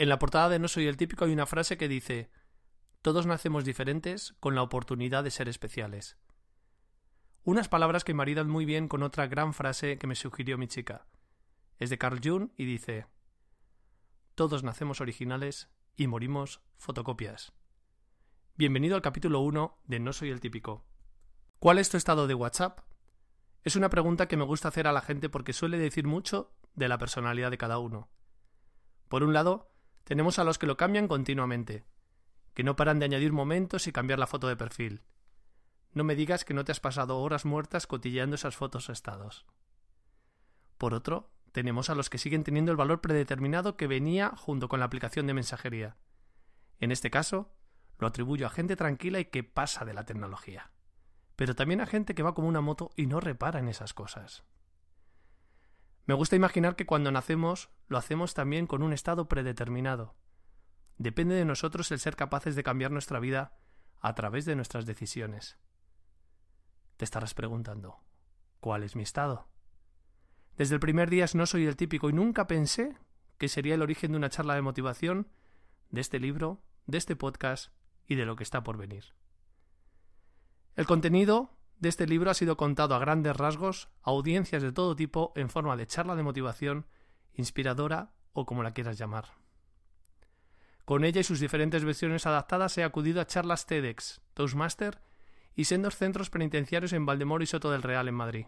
En la portada de No Soy el Típico hay una frase que dice Todos nacemos diferentes con la oportunidad de ser especiales. Unas palabras que maridan muy bien con otra gran frase que me sugirió mi chica. Es de Carl Jung y dice Todos nacemos originales y morimos fotocopias. Bienvenido al capítulo 1 de No Soy el Típico. ¿Cuál es tu estado de WhatsApp? Es una pregunta que me gusta hacer a la gente porque suele decir mucho de la personalidad de cada uno. Por un lado, tenemos a los que lo cambian continuamente, que no paran de añadir momentos y cambiar la foto de perfil. No me digas que no te has pasado horas muertas cotilleando esas fotos o estados. Por otro, tenemos a los que siguen teniendo el valor predeterminado que venía junto con la aplicación de mensajería. En este caso, lo atribuyo a gente tranquila y que pasa de la tecnología. Pero también a gente que va como una moto y no repara en esas cosas. Me gusta imaginar que cuando nacemos lo hacemos también con un estado predeterminado. Depende de nosotros el ser capaces de cambiar nuestra vida a través de nuestras decisiones. Te estarás preguntando, ¿cuál es mi estado? Desde el primer día no soy el típico y nunca pensé que sería el origen de una charla de motivación, de este libro, de este podcast y de lo que está por venir. El contenido de este libro ha sido contado a grandes rasgos a audiencias de todo tipo en forma de charla de motivación, inspiradora o como la quieras llamar. Con ella y sus diferentes versiones adaptadas he acudido a charlas TEDx, Toastmaster y sendos centros penitenciarios en Valdemoro y Soto del Real en Madrid.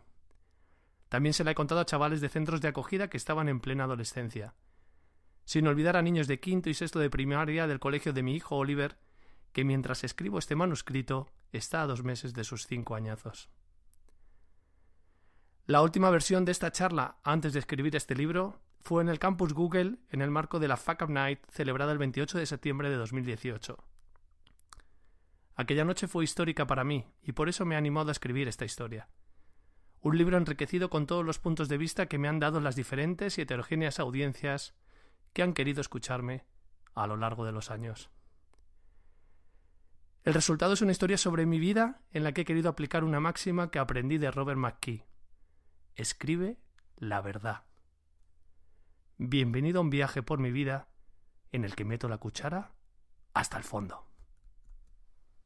También se la he contado a chavales de centros de acogida que estaban en plena adolescencia. Sin olvidar a niños de quinto y sexto de primaria del colegio de mi hijo Oliver, que mientras escribo este manuscrito está a dos meses de sus cinco añazos. La última versión de esta charla antes de escribir este libro fue en el campus Google en el marco de la Fuck Up Night celebrada el 28 de septiembre de 2018. Aquella noche fue histórica para mí y por eso me ha animado a escribir esta historia. Un libro enriquecido con todos los puntos de vista que me han dado las diferentes y heterogéneas audiencias que han querido escucharme a lo largo de los años. El resultado es una historia sobre mi vida en la que he querido aplicar una máxima que aprendí de Robert McKee. Escribe la verdad. Bienvenido a un viaje por mi vida en el que meto la cuchara hasta el fondo.